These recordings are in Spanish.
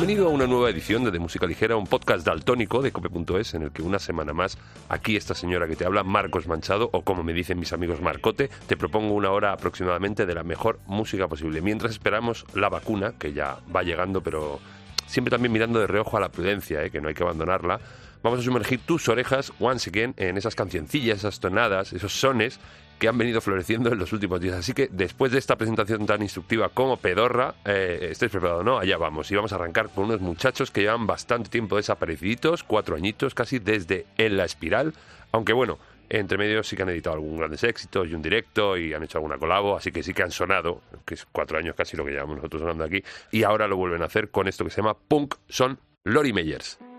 Bienvenido a una nueva edición de, de Música Ligera, un podcast daltónico de cope.es en el que una semana más aquí esta señora que te habla, Marcos Manchado, o como me dicen mis amigos Marcote, te propongo una hora aproximadamente de la mejor música posible. Mientras esperamos la vacuna, que ya va llegando, pero siempre también mirando de reojo a la prudencia, ¿eh? que no hay que abandonarla. Vamos a sumergir tus orejas, once again, en esas cancioncillas, esas tonadas, esos sones que han venido floreciendo en los últimos días. Así que después de esta presentación tan instructiva como pedorra, eh, estéis preparados, ¿no? Allá vamos. Y vamos a arrancar con unos muchachos que llevan bastante tiempo desapareciditos, cuatro añitos casi, desde En la Espiral. Aunque bueno, entre medio sí que han editado algún grandes éxitos y un directo y han hecho alguna colabo, así que sí que han sonado, que es cuatro años casi lo que llevamos nosotros sonando aquí. Y ahora lo vuelven a hacer con esto que se llama Punk, son Lori Meyers.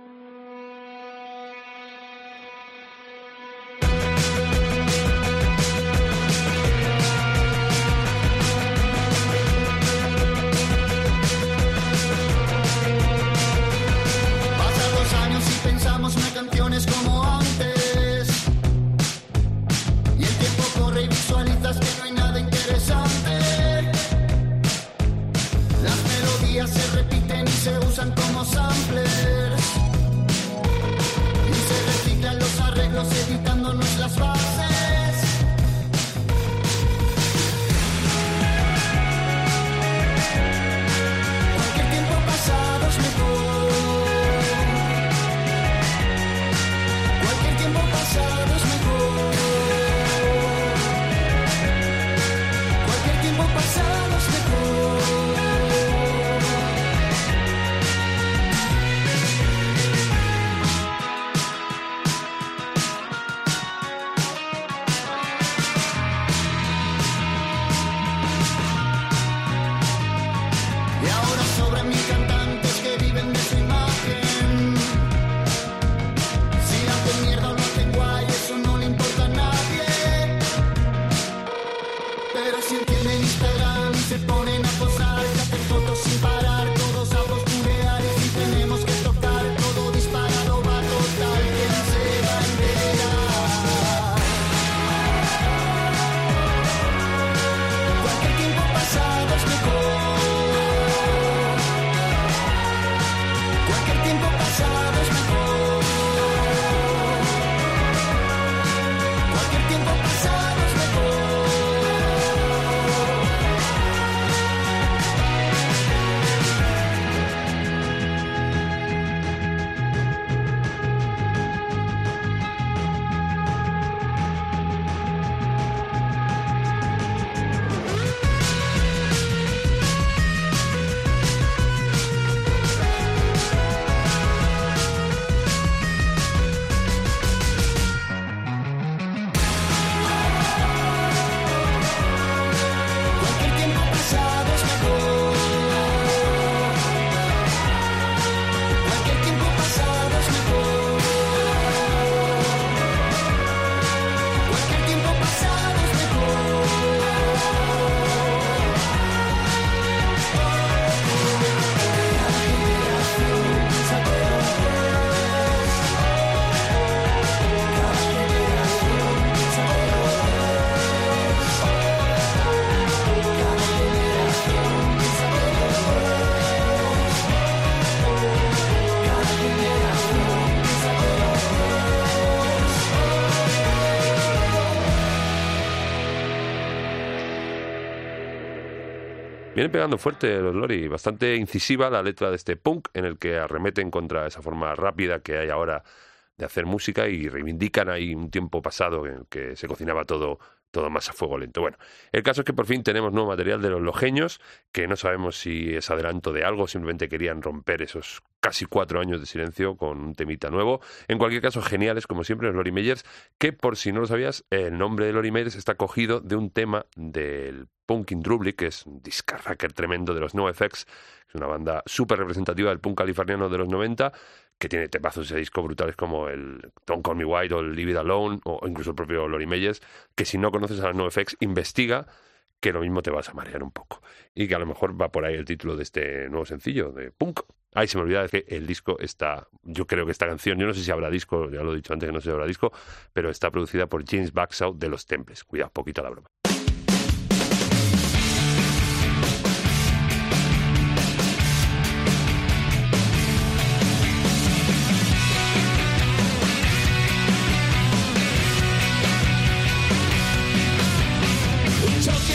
Vienen pegando fuerte los Lori, bastante incisiva la letra de este punk en el que arremeten contra esa forma rápida que hay ahora de hacer música y reivindican ahí un tiempo pasado en el que se cocinaba todo todo más a fuego lento. Bueno, el caso es que por fin tenemos nuevo material de los lojeños, que no sabemos si es adelanto de algo, simplemente querían romper esos casi cuatro años de silencio con un temita nuevo. En cualquier caso, geniales, como siempre, los Lori Meyers, que por si no lo sabías, el nombre de Lori Meyers está cogido de un tema del Punkin Drublic, que es un discarracker tremendo de los NoFX, es una banda súper representativa del punk californiano de los 90, que tiene temazos de disco brutales como el Don't Call Me White o el Leave It Alone o incluso el propio Lori Meyers, que si no conoces a los NoFX, investiga que lo mismo te vas a marear un poco. Y que a lo mejor va por ahí el título de este nuevo sencillo, de Punk. Ay, se me olvidaba que el disco está, yo creo que esta canción, yo no sé si habrá disco, ya lo he dicho antes que no sé si habrá disco, pero está producida por James Baxow de Los Temples. Cuidado, poquito la broma. Chelsea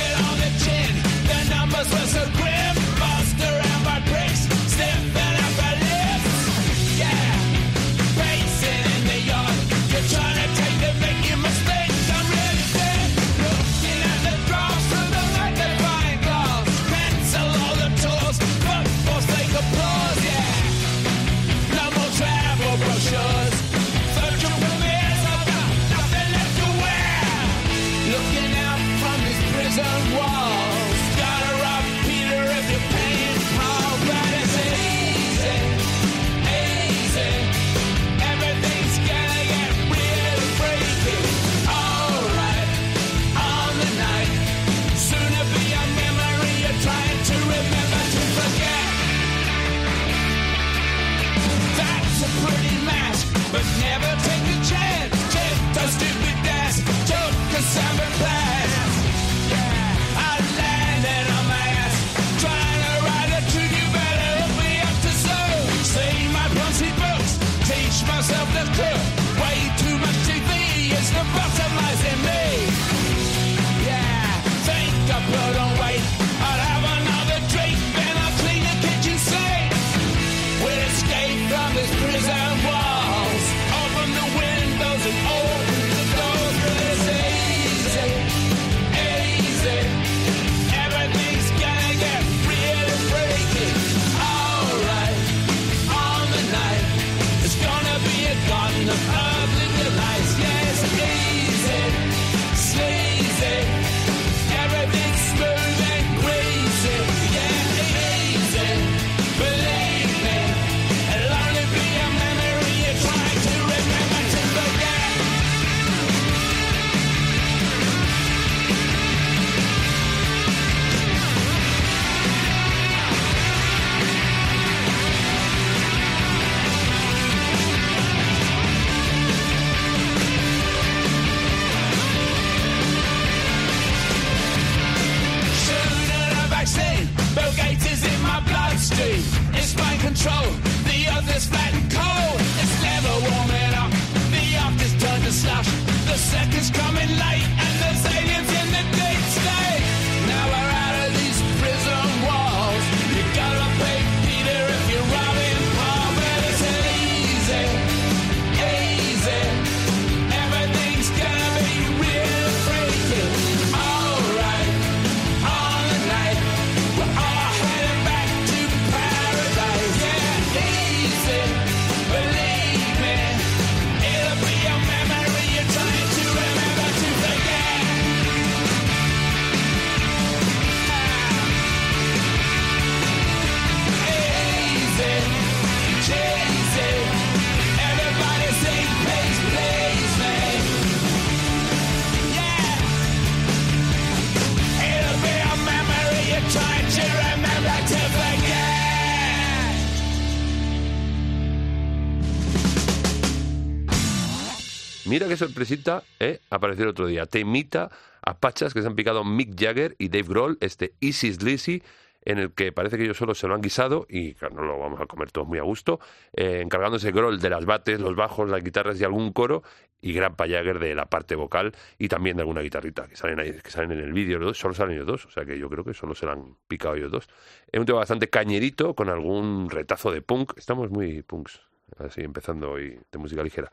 sorpresita, ¿eh? Apareció el otro día. Te imita a pachas que se han picado Mick Jagger y Dave Grohl, este Easy Sleazy, en el que parece que ellos solo se lo han guisado y claro, no lo vamos a comer todos muy a gusto, eh, encargándose Grohl de las bates, los bajos, las guitarras y algún coro y Grandpa Jagger de la parte vocal y también de alguna guitarrita que salen ahí, que salen en el vídeo, solo salen ellos dos, o sea que yo creo que solo se lo han picado ellos dos. Es un tema bastante cañerito con algún retazo de punk, estamos muy punks así empezando hoy de música ligera.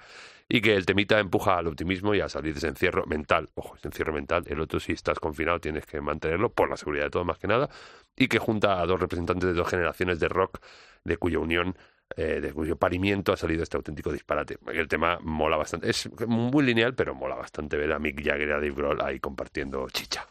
Y que el temita empuja al optimismo y a salir de ese encierro mental. Ojo, ese encierro mental. El otro, si estás confinado, tienes que mantenerlo por la seguridad de todo, más que nada. Y que junta a dos representantes de dos generaciones de rock, de cuya unión eh, de cuyo parimiento ha salido este auténtico disparate. El tema mola bastante. Es muy lineal, pero mola bastante ver a Mick Jagger y a Dave Grohl ahí compartiendo chicha.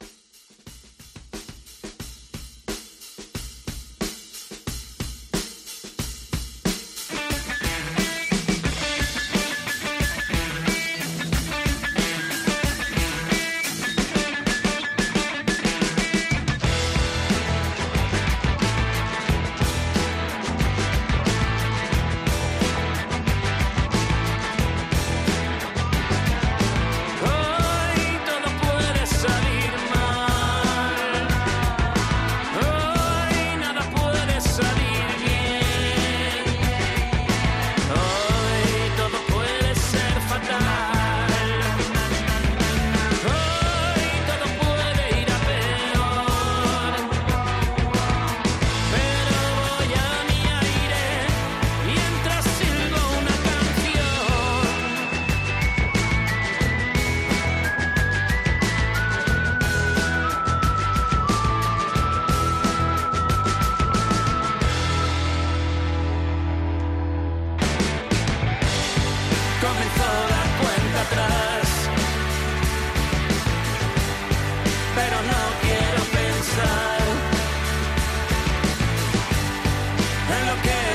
again.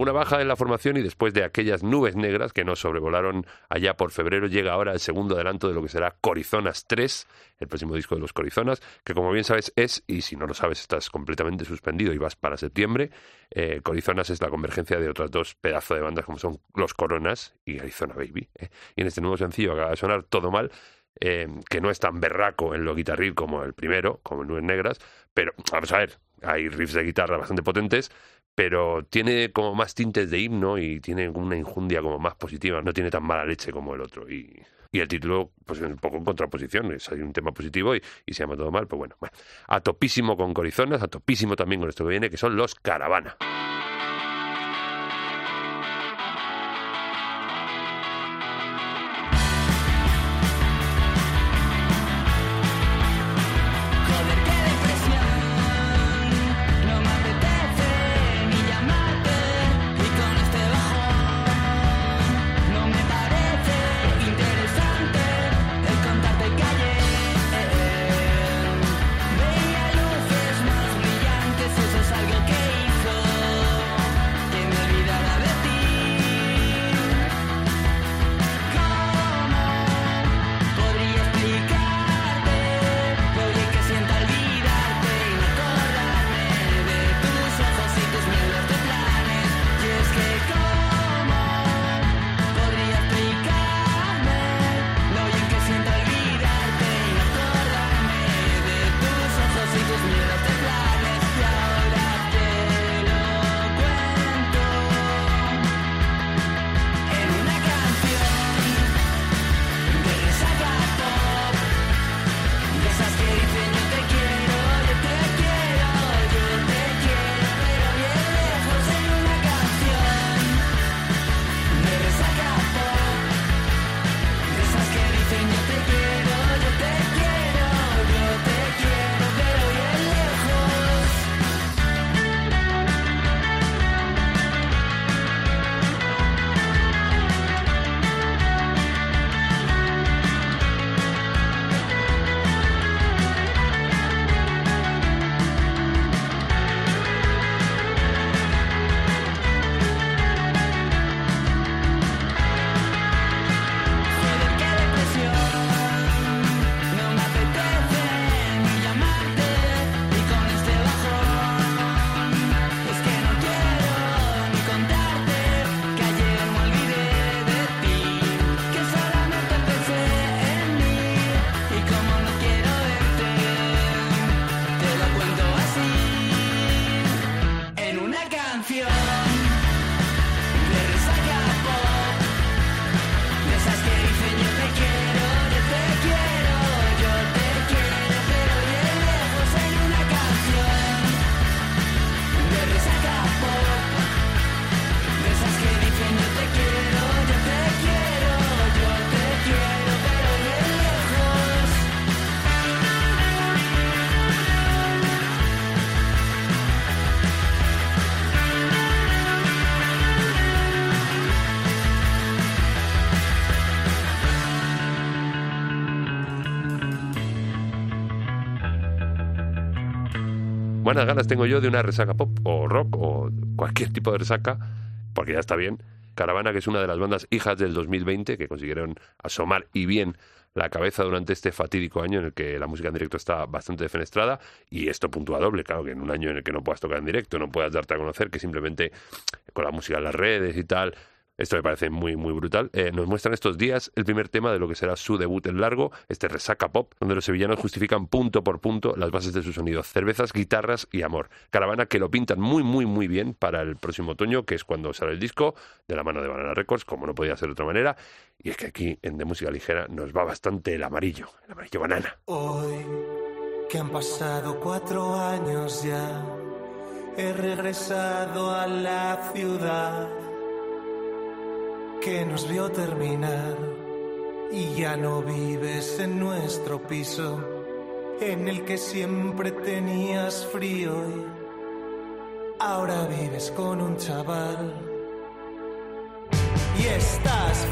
Alguna baja en la formación y después de aquellas nubes negras que nos sobrevolaron allá por febrero, llega ahora el segundo adelanto de lo que será Corizonas 3, el próximo disco de los Corizonas, que como bien sabes es, y si no lo sabes estás completamente suspendido y vas para septiembre, eh, Corizonas es la convergencia de otras dos pedazos de bandas como son Los Coronas y Arizona Baby. ¿eh? Y en este nuevo sencillo acaba de sonar Todo Mal, eh, que no es tan berraco en lo guitarril como el primero, como Nubes Negras, pero vamos a ver, hay riffs de guitarra bastante potentes, pero tiene como más tintes de himno y tiene una injundia como más positiva, no tiene tan mala leche como el otro. Y, y el título, pues un poco en contraposición, es, hay un tema positivo y, y, se llama todo mal, pues bueno, bueno, a topísimo con Corizonas, a topísimo también con esto que viene, que son los Caravana. Buenas ganas tengo yo de una resaca pop o rock o cualquier tipo de resaca, porque ya está bien. Caravana, que es una de las bandas hijas del 2020 que consiguieron asomar y bien la cabeza durante este fatídico año en el que la música en directo está bastante defenestrada y esto puntúa doble, claro, que en un año en el que no puedas tocar en directo, no puedas darte a conocer, que simplemente con la música en las redes y tal, esto me parece muy, muy brutal. Eh, nos muestran estos días el primer tema de lo que será su debut en largo, este resaca pop, donde los sevillanos justifican punto por punto las bases de su sonido. Cervezas, guitarras y amor. Caravana que lo pintan muy, muy, muy bien para el próximo otoño, que es cuando sale el disco, de la mano de Banana Records, como no podía ser de otra manera. Y es que aquí, en De Música Ligera, nos va bastante el amarillo, el amarillo banana. Hoy, que han pasado cuatro años ya, he regresado a la ciudad que nos vio terminar y ya no vives en nuestro piso en el que siempre tenías frío y ahora vives con un chaval. Y estás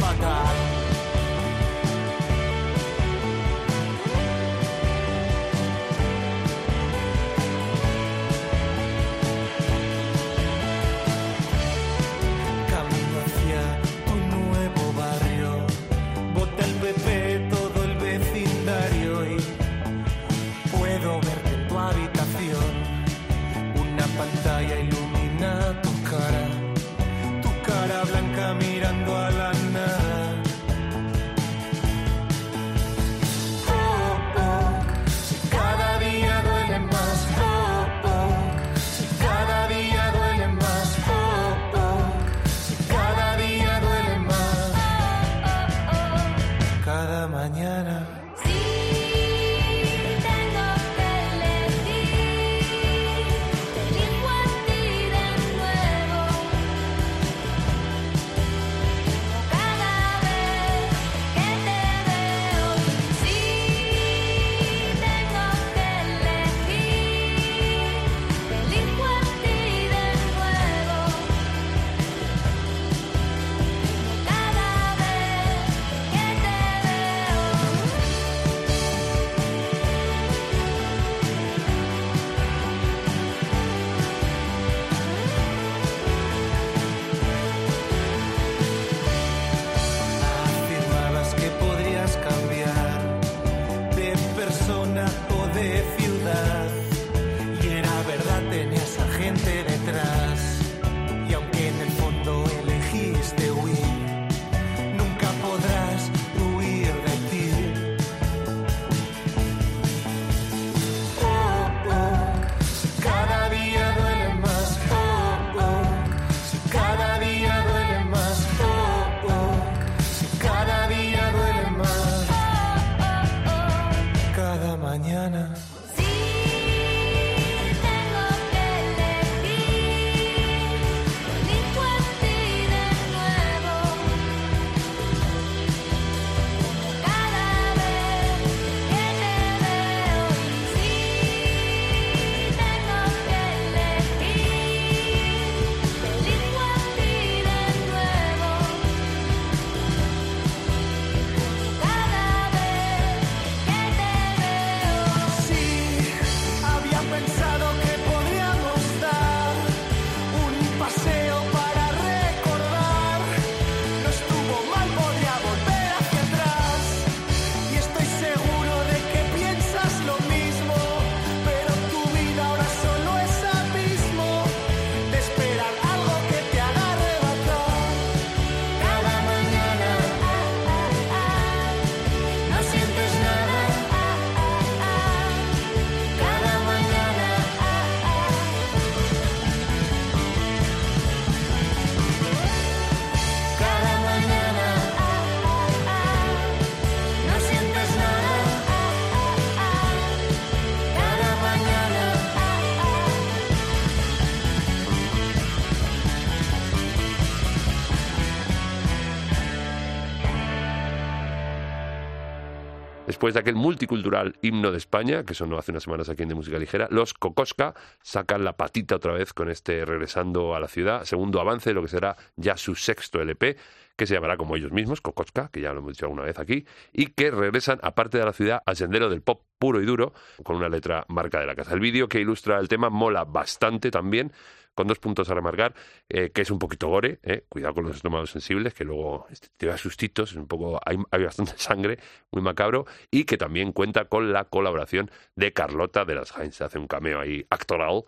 Después de aquel multicultural himno de España, que sonó hace unas semanas aquí en De Música Ligera, los Cocosca sacan la patita otra vez con este Regresando a la Ciudad, segundo avance de lo que será ya su sexto LP, que se llamará como ellos mismos, Cocosca, que ya lo hemos dicho alguna vez aquí, y que regresan, aparte de la ciudad, al sendero del pop puro y duro, con una letra marca de la casa. El vídeo que ilustra el tema mola bastante también, con dos puntos a remarcar, eh, que es un poquito gore, eh, cuidado con los estómagos sensibles, que luego este, te da sustitos, un poco, hay, hay, bastante sangre, muy macabro, y que también cuenta con la colaboración de Carlota de las Heinz, hace un cameo ahí actoral,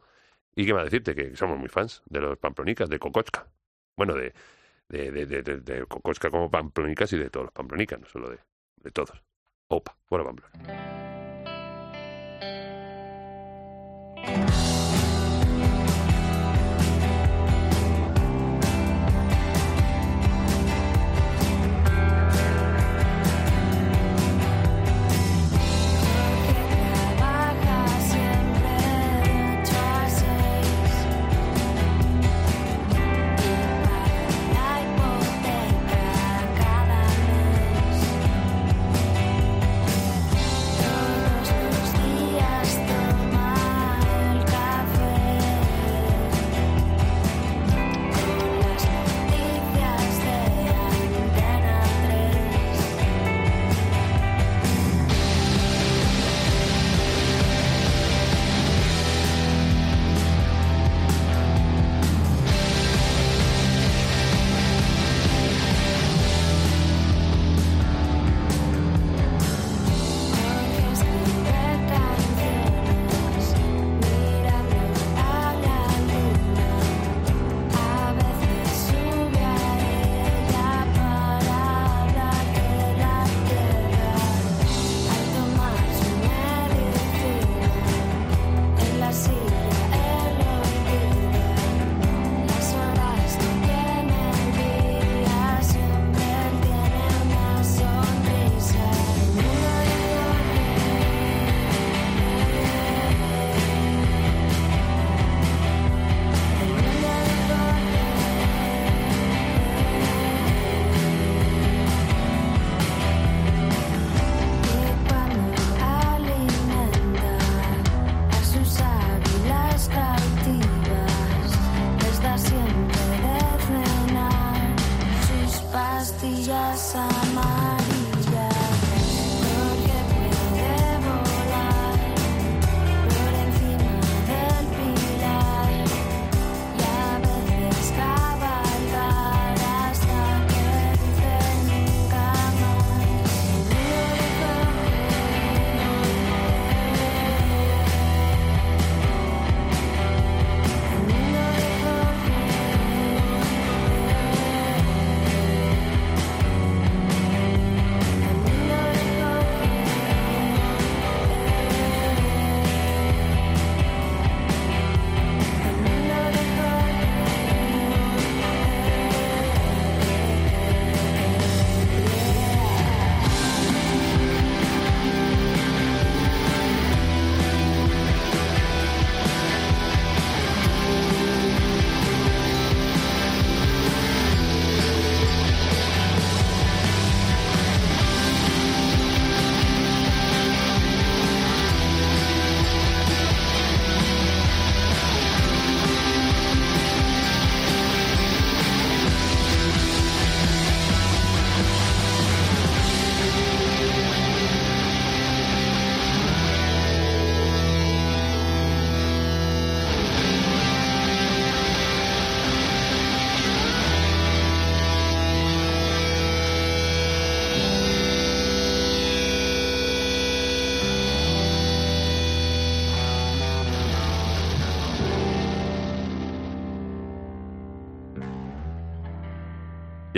y qué más decirte, que somos muy fans de los pamplonicas, de Kokochka, bueno, de, de, de, de, de Kokochka como pamplonicas y de todos los pamplonicas, no solo de, de todos. Opa, bueno, Pamplona.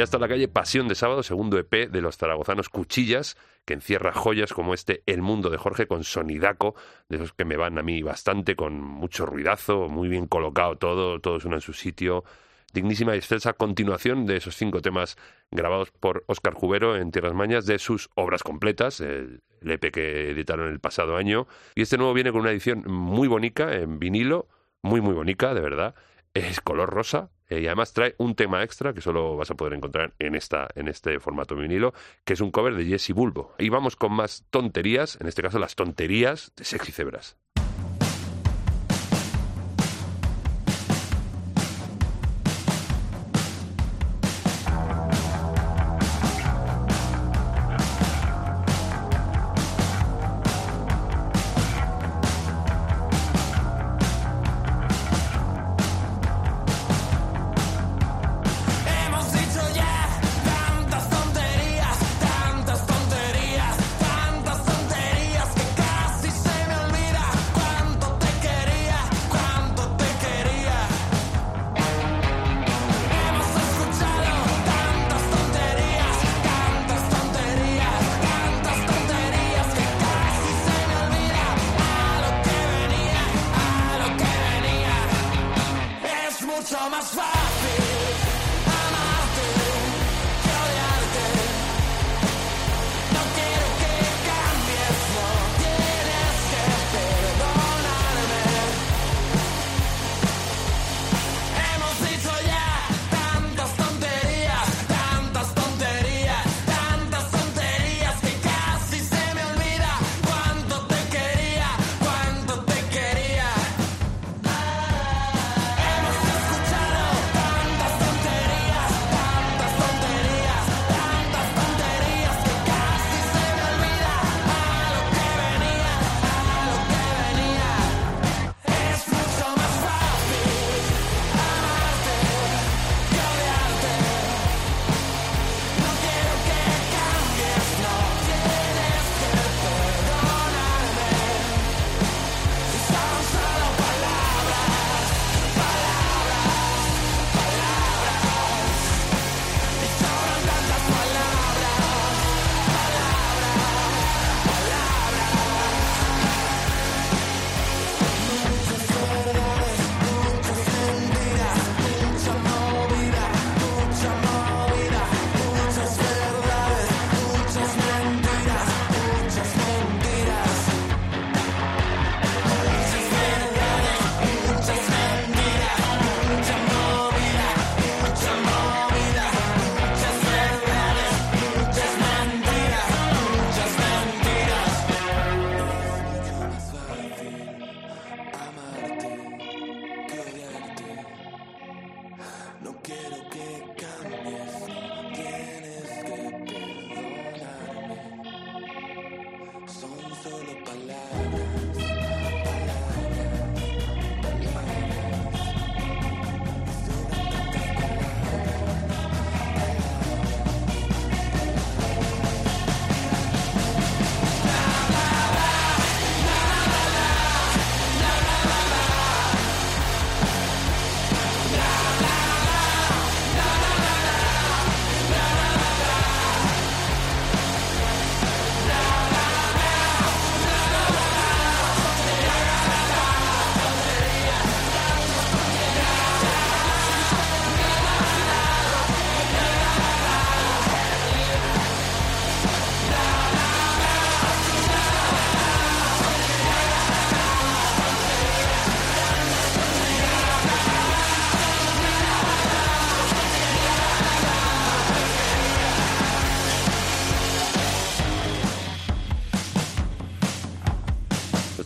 Ya está la calle Pasión de Sábado, segundo EP de los zaragozanos Cuchillas, que encierra joyas como este El Mundo de Jorge con sonidaco, de esos que me van a mí bastante, con mucho ruidazo, muy bien colocado todo, todo suena en su sitio. Dignísima y excelsa continuación de esos cinco temas grabados por Óscar Jubero en Tierras Mañas de sus obras completas, el, EP que editaron el pasado año. Y este nuevo viene con una edición muy bonita en vinilo, muy muy bonita, de verdad. Es color rosa, Eh, y además trae un tema extra que solo vas a poder encontrar en, esta, en este formato vinilo, que es un cover de Jesse Bulbo. Y vamos con más tonterías, en este caso las tonterías de Sexy Cebras.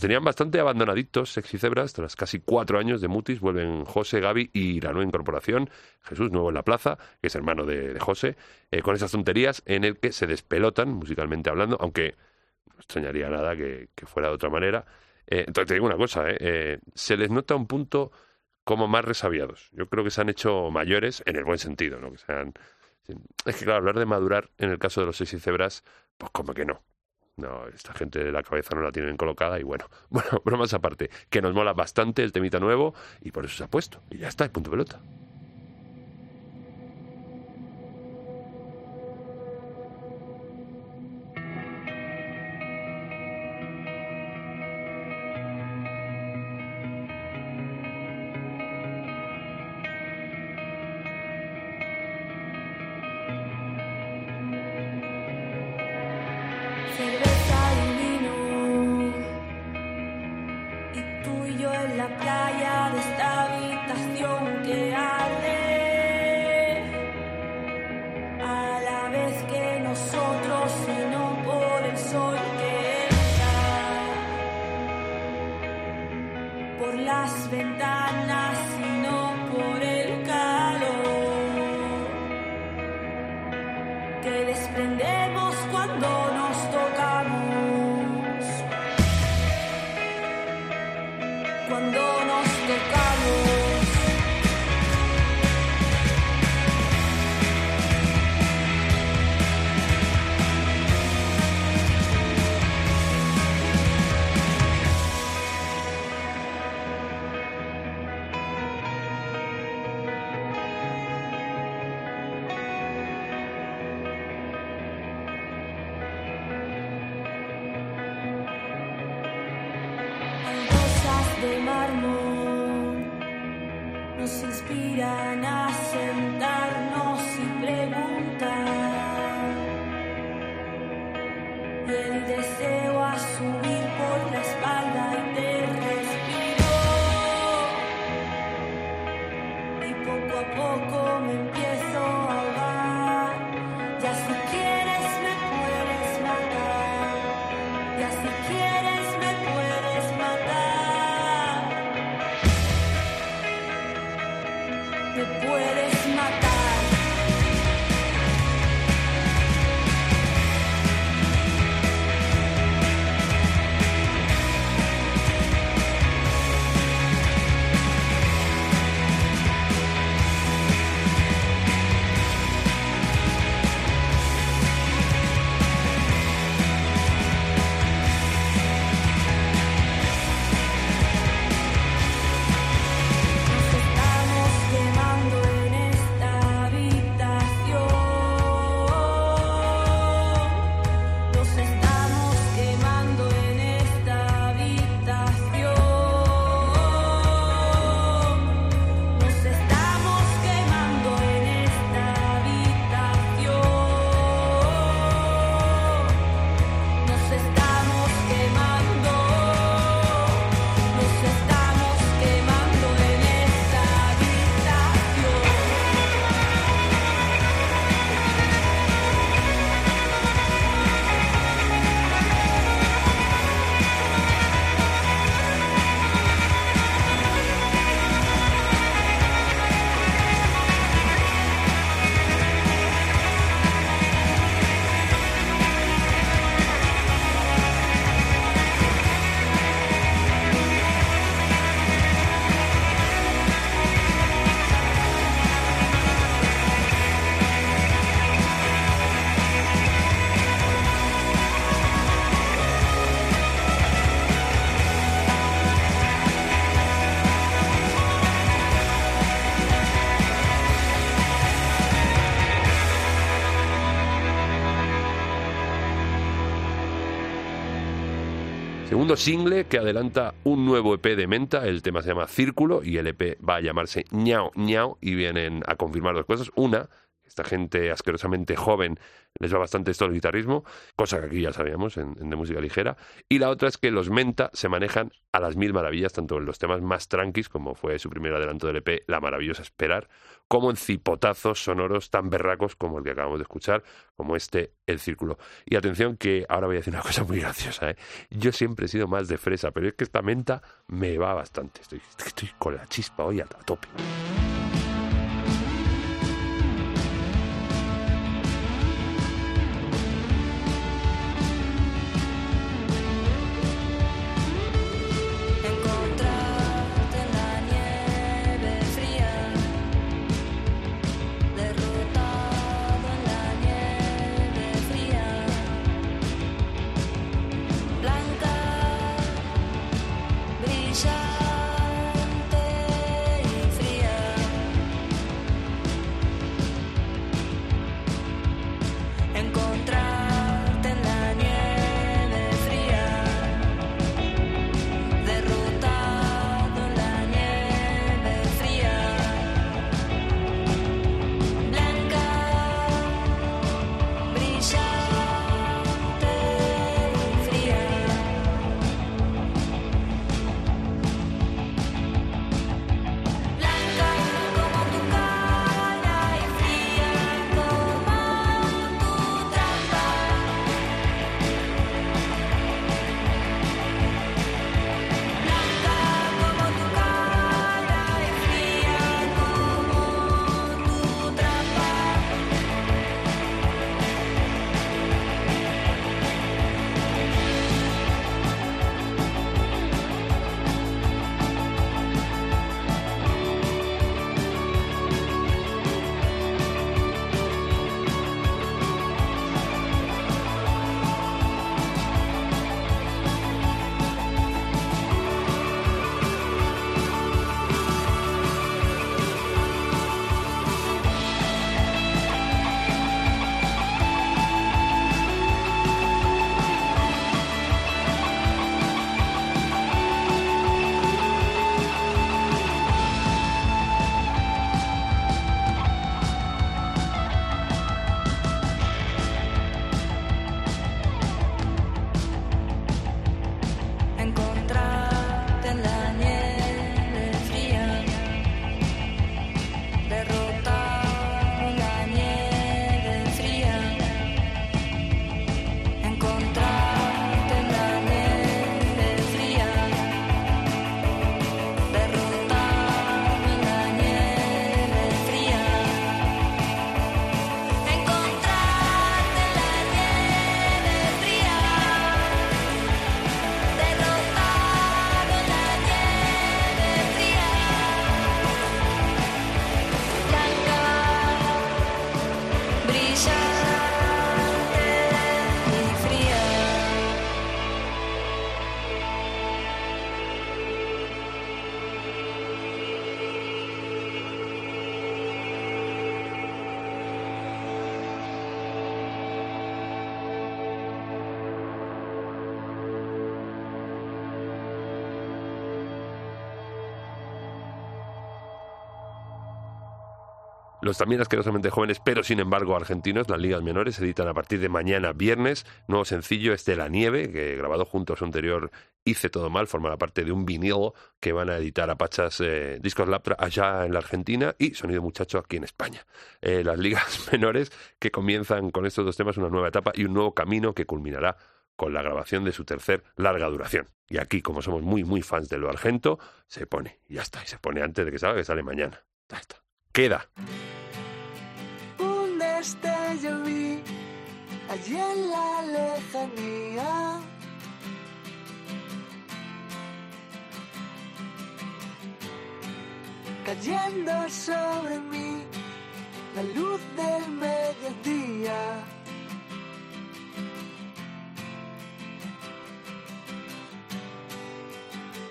Tenían bastante abandonaditos Sexy Cebras. Tras casi cuatro años de Mutis vuelven José, Gaby y la nueva incorporación, Jesús Nuevo en la Plaza, que es hermano de, José, eh, con esas tonterías en el que se despelotan, musicalmente hablando, aunque no extrañaría nada que, fuera de otra manera. Eh, entonces te digo una cosa, eh, se les nota un punto como más resabiados. Yo creo que se han hecho mayores en el buen sentido, ¿no? Que sean... Es que claro, hablar de madurar en el caso de los Sexy Cebras, pues como que no. No, esta gente de la cabeza no la tienen colocada y bueno, bueno, bromas aparte, que nos mola bastante el temita nuevo y por eso se ha puesto. Y ya está, punto pelota. Single que adelanta un nuevo EP de Menta. El tema se llama Círculo y el EP va a llamarse Ñao Ñao y vienen a confirmar dos cosas. Una, esta gente asquerosamente joven les va bastante esto el guitarrismo, cosa que aquí ya sabíamos en, de música ligera. Y la otra es que los Menta se manejan a las mil maravillas, tanto en los temas más tranquis, como fue su primer adelanto del EP, La Maravillosa Esperar, como en cipotazos sonoros tan berracos como el que acabamos de escuchar, como este El Círculo. Y atención que ahora voy a decir una cosa muy graciosa. ¿eh? Yo siempre he sido más de fresa, pero es que esta menta me va bastante. Estoy, estoy con la chispa hoy a tope. Los también asquerosamente jóvenes, pero sin embargo argentinos, las ligas menores, editan a partir de mañana viernes. Nuevo sencillo es de La Nieve, que grabado junto a su anterior Hice Todo Mal, formará parte de un vinilo que van a editar a Pachas eh, Discos Laptra allá en la Argentina y Sonido Muchacho aquí en España. Eh, las ligas menores que comienzan con estos dos temas una nueva etapa y un nuevo camino que culminará con la grabación de su tercer larga duración. Y aquí, como somos muy, muy fans de lo argento, se pone, y ya está, y se pone antes de que salga, que sale mañana. Ya está. Queda destello vi allí en la lejanía. Cayendo sobre mí la luz del mediodía.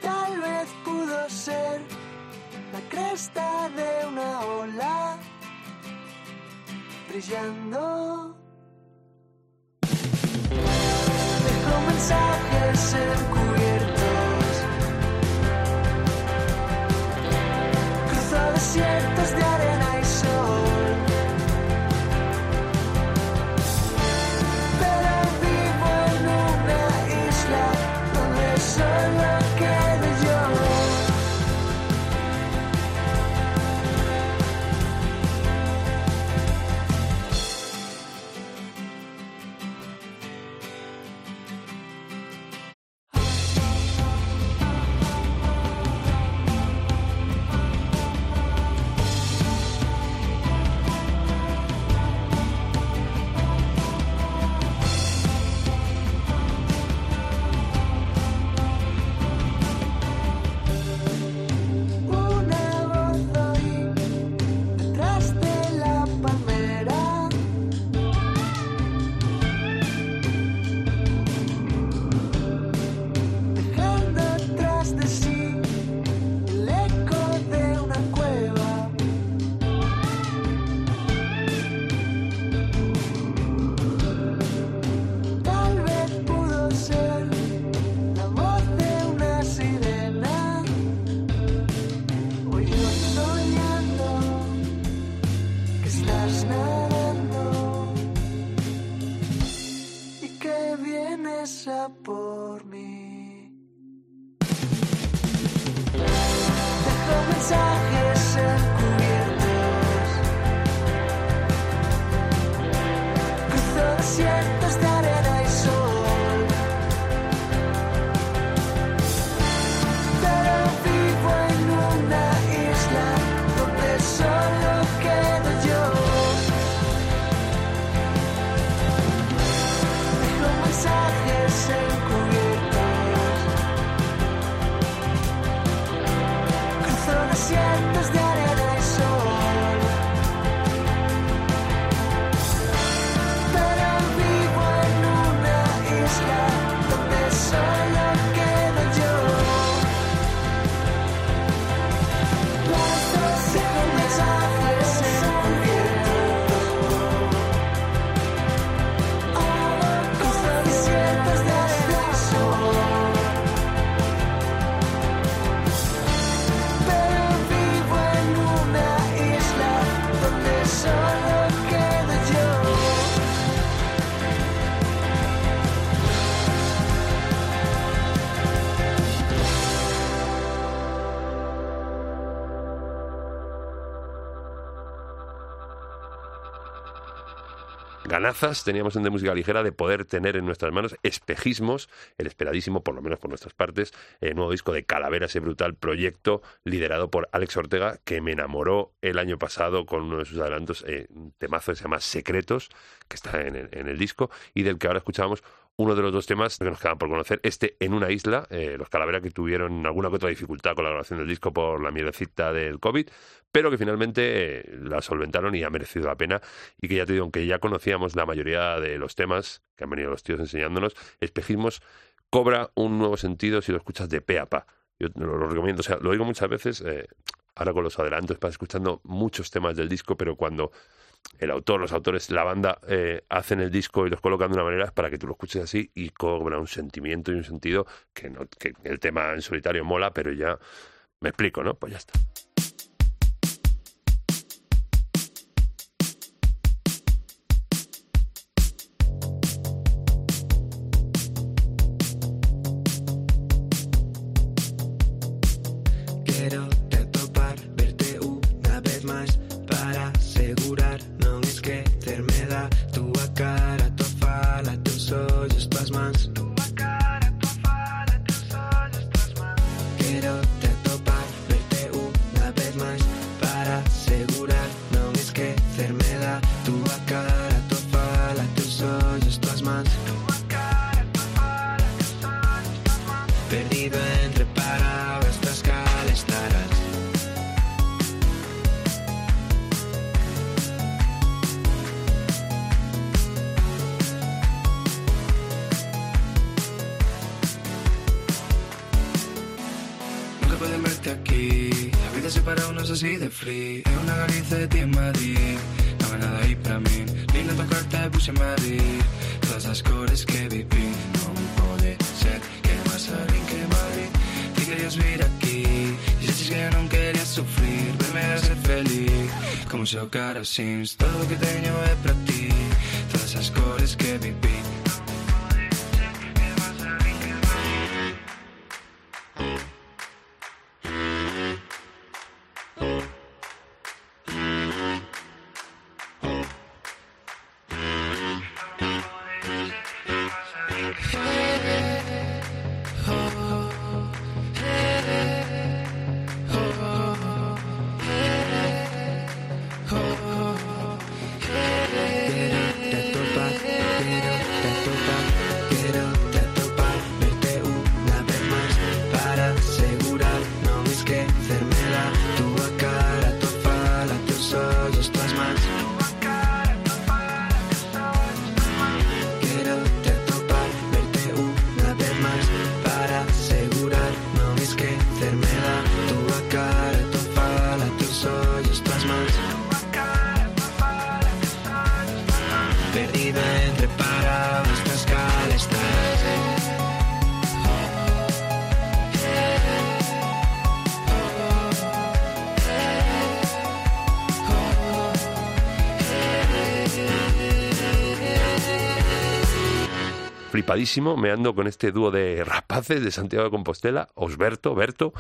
Tal vez pudo ser la cresta de una ola brillando. Dejo mensajes encubiertos. Cruzo desiertos de arena ganazas teníamos en de música ligera de poder tener en nuestras manos espejismos, el esperadísimo, por lo menos por nuestras partes, el nuevo disco de Calavera, ese brutal proyecto liderado por Alex Ortega, que me enamoró el año pasado con uno de sus adelantos, eh, un temazo que se llama Secretos, que está en el, en el disco, y del que ahora escuchábamos uno de los dos temas que nos quedan por conocer, este en una isla, eh, los Calavera que tuvieron alguna que otra dificultad con la grabación del disco por la mielecita del COVID, pero que finalmente eh, la solventaron y ha merecido la pena. Y que ya te digo, aunque ya conocíamos la mayoría de los temas que han venido los tíos enseñándonos, Espejismos cobra un nuevo sentido si lo escuchas de pe a pa. Yo lo, recomiendo, o sea, lo digo muchas veces, eh, ahora con los adelantos, vas escuchando muchos temas del disco, pero cuando el autor, los autores, la banda eh, hacen el disco y los colocan de una manera para que tú lo escuches así y cobra un sentimiento y un sentido que, no, que el tema en solitario mola, pero ya me explico, ¿no? Pues ya está. Seems. Todo lo que tengo flipadísimo, me ando con este dúo de rapaces de Santiago de Compostela, Osberto, Berto,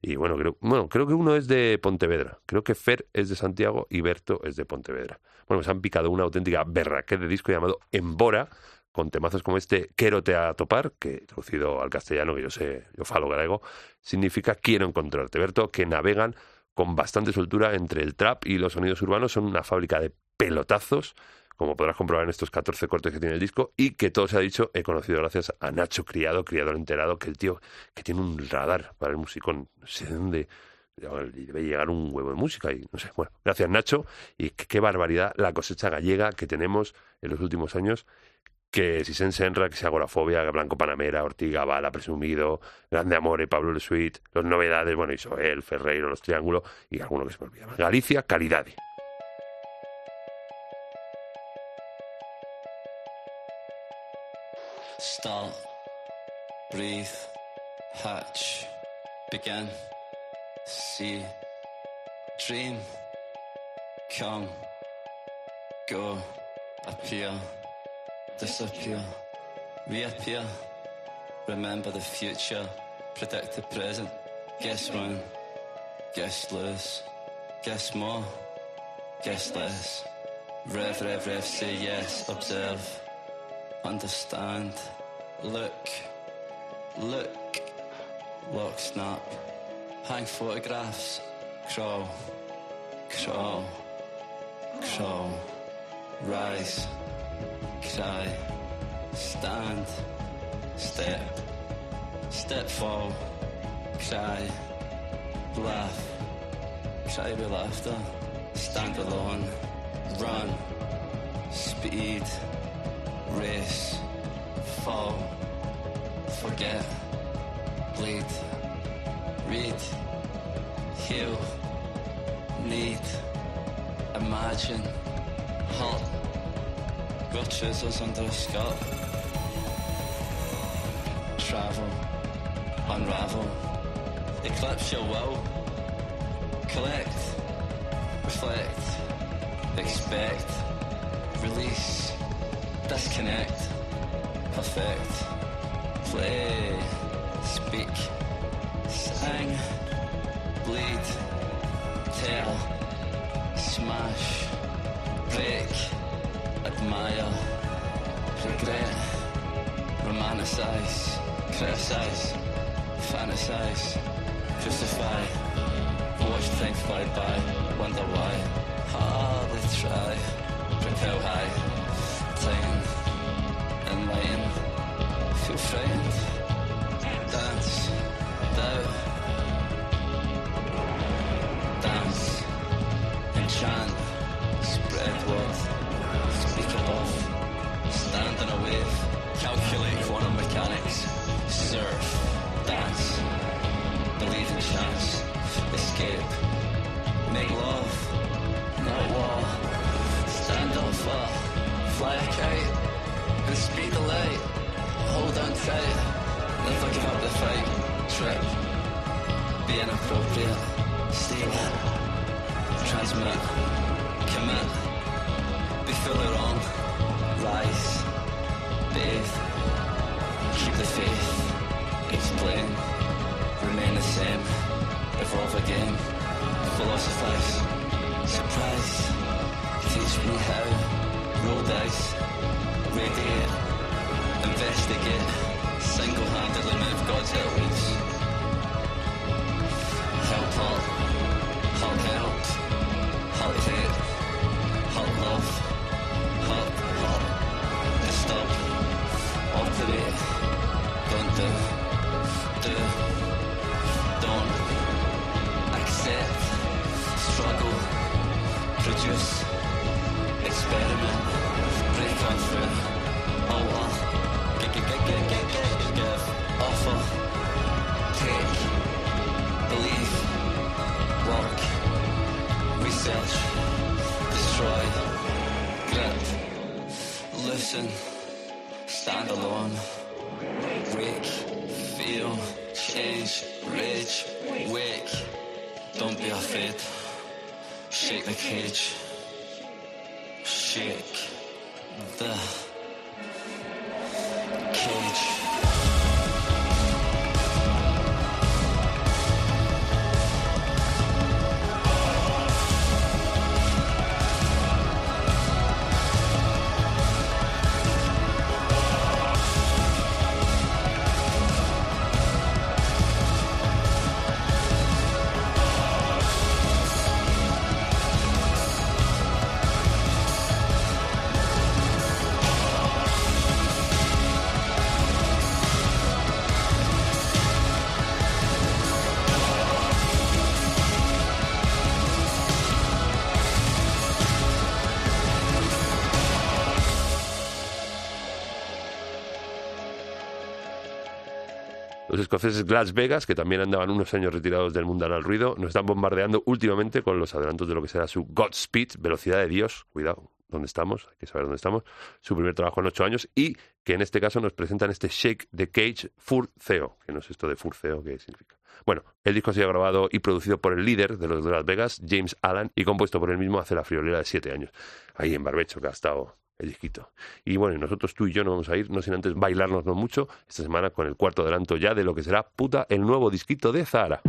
y bueno creo, bueno, creo que uno es de Pontevedra, creo que Fer es de Santiago y Berto es de Pontevedra. Bueno, se han picado una auténtica berraque de disco llamado Embora, con temazos como este Quiero te a topar, que traducido al castellano, que yo sé, yo falo griego, significa quiero encontrarte. Berto, que navegan con bastante soltura entre el trap y los sonidos urbanos, son una fábrica de pelotazos como podrás comprobar en estos 14 cortes que tiene el disco, y que todo se ha dicho, he conocido gracias a Nacho Criado, criador enterado, que el tío que tiene un radar para el musicón, no sé dónde debe llegar un huevo de música y no sé, bueno, gracias Nacho, y qué barbaridad la cosecha gallega que tenemos en los últimos años, que si se ensenra, que sea agorafobia, Blanco Panamera, Ortiga, Bala, Presumido, Grande Amore, Pablo Le Suite, Los Novedades, bueno, Isoel, Ferreiro, Los Triángulos y alguno que se me olvida. Galicia, calidad. Start, breathe, hatch, begin, see, dream, come, go, appear, disappear, reappear, remember the future, predict the present, guess wrong, guess lose, guess more, guess less, rev, rev, rev, say yes, observe, understand. Look, look, lock, snap, hang photographs, crawl, crawl, crawl, rise, cry, stand, step, step fall, cry, laugh, cry with laughter, stand alone, run, speed, race, fall, forget, bleed, read, heal, need, imagine, halt, got choosers under a skirt, travel, unravel, eclipse your will, collect, reflect, expect, release, disconnect, perfect, play, speak, sing, bleed, tell, smash, break, admire, regret, romanticize, criticize, fantasize, justify, watch things fly by, wonder why, hardly try, propel high, time, that's dance. Escoceses Las Vegas, que también andaban unos años retirados del mundial al ruido, nos están bombardeando últimamente con los adelantos de lo que será su Godspeed, velocidad de Dios, cuidado, ¿dónde estamos? Hay que saber dónde estamos. Su primer trabajo en ocho años y que en este caso nos presentan este Shake the Cage Furceo, que no es esto de Furceo, ¿qué significa? Bueno, el disco ha sido grabado y producido por el líder de los de Las Vegas, James Allen, y compuesto por él mismo hace la friolera de siete años, ahí en Barbecho, que ha estado el disquito. Y bueno, nosotros tú y yo no vamos a ir, no sin antes bailarnos mucho esta semana con el cuarto adelanto ya de lo que será puta el nuevo disquito de Zahara.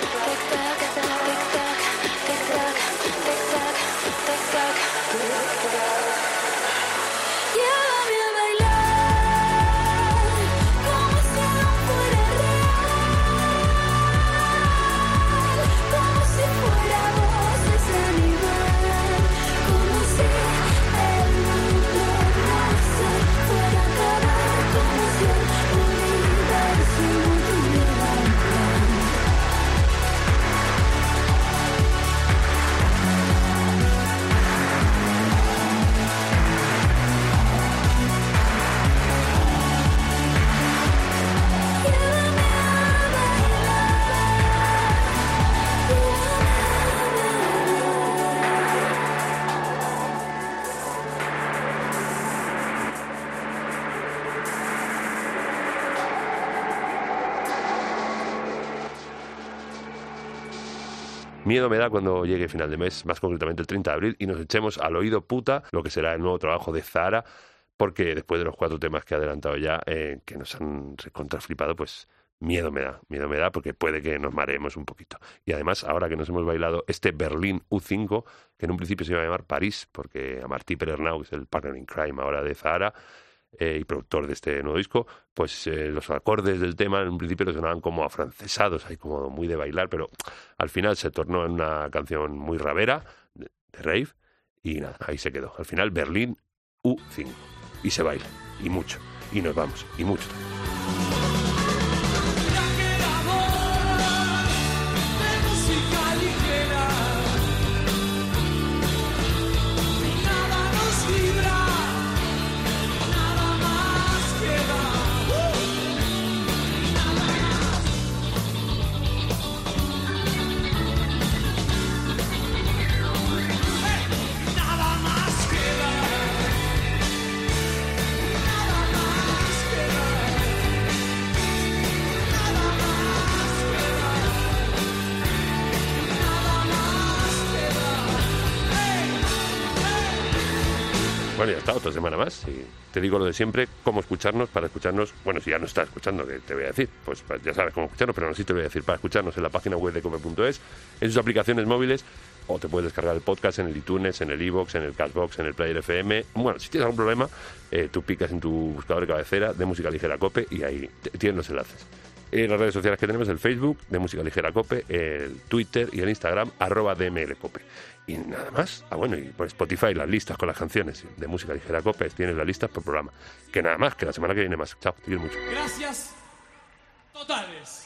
Like Miedo me da cuando llegue final de mes, más concretamente el 30 de abril, y nos echemos al oído puta lo que será el nuevo trabajo de Zara, porque después de los cuatro temas que he adelantado ya, eh, que nos han contraflipado, pues miedo me da, miedo me da, porque puede que nos mareemos un poquito. Y además, ahora que nos hemos bailado este Berlín U5, que en un principio se iba a llamar París, porque a Martí Perernau, que es el partner in crime ahora de Zara, eh, y productor de este nuevo disco, pues eh, los acordes del tema en un principio sonaban como afrancesados, ahí como muy de bailar, pero al final se tornó en una canción muy ravera, de, de rave, y nada, ahí se quedó. Al final Berlín U5. Y se baila, y mucho, y nos vamos, y mucho. Otra semana más. Y te digo lo de siempre, cómo escucharnos para escucharnos. Bueno, si ya no estás escuchando, que te voy a decir, pues pa- ya sabes cómo escucharnos, pero no sí te voy a decir para escucharnos en la página web de cope.es, en sus aplicaciones móviles, o te puedes descargar el podcast en el iTunes, en el iBox, en el Cashbox, en el Player FM. Bueno, si tienes algún problema, eh, tú picas en tu buscador de cabecera de música ligera cope y ahí tienes los enlaces. En las redes sociales que tenemos, el Facebook de Música Ligera Cope, el Twitter y el Instagram, arroba DML Cope. Y nada más. Ah, bueno, y por Spotify las listas con las canciones de Música Ligera Cope, tienes las listas por programa. Que nada más, que la semana que viene más. Chao, te quiero mucho. Gracias totales.